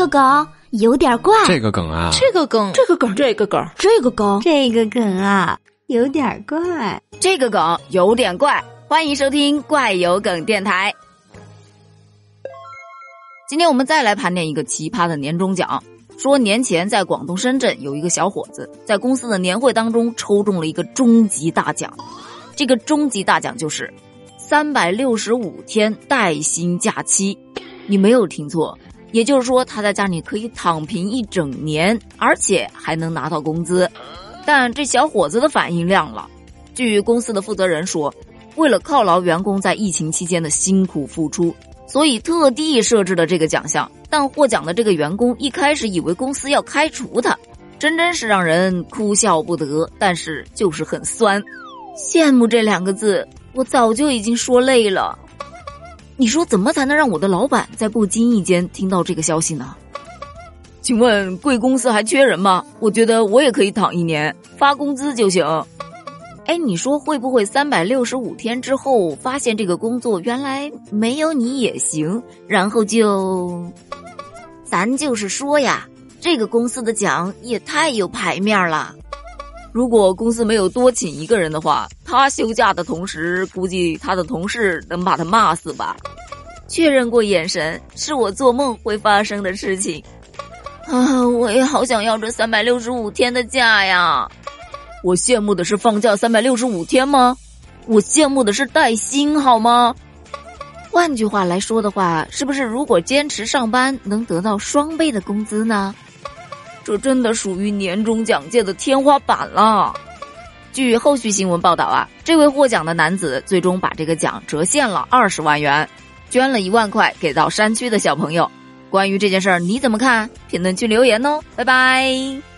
个梗有点怪，这个梗啊，这个梗，这个梗，这个梗，这个梗，这个梗啊，有点怪，这个梗有点怪。欢迎收听怪有梗电台。今天我们再来盘点一个奇葩的年终奖。说年前在广东深圳有一个小伙子在公司的年会当中抽中了一个终极大奖，这个终极大奖就是三百六十五天带薪假期。你没有听错，也就是说他在家里可以躺平一整年，而且还能拿到工资。但这小伙子的反应亮了，据公司的负责人说。为了犒劳员工在疫情期间的辛苦付出，所以特地设置了这个奖项。但获奖的这个员工一开始以为公司要开除他，真真是让人哭笑不得。但是就是很酸，羡慕这两个字，我早就已经说累了。你说怎么才能让我的老板在不经意间听到这个消息呢？请问贵公司还缺人吗？我觉得我也可以躺一年，发工资就行。哎，你说会不会三百六十五天之后发现这个工作原来没有你也行，然后就……咱就是说呀，这个公司的奖也太有排面了。如果公司没有多请一个人的话，他休假的同时，估计他的同事能把他骂死吧？确认过眼神，是我做梦会发生的事情。啊，我也好想要这三百六十五天的假呀！我羡慕的是放假三百六十五天吗？我羡慕的是带薪好吗？换句话来说的话，是不是如果坚持上班能得到双倍的工资呢？这真的属于年终奖界的天花板了。据后续新闻报道啊，这位获奖的男子最终把这个奖折现了二十万元，捐了一万块给到山区的小朋友。关于这件事儿你怎么看？评论区留言哦，拜拜。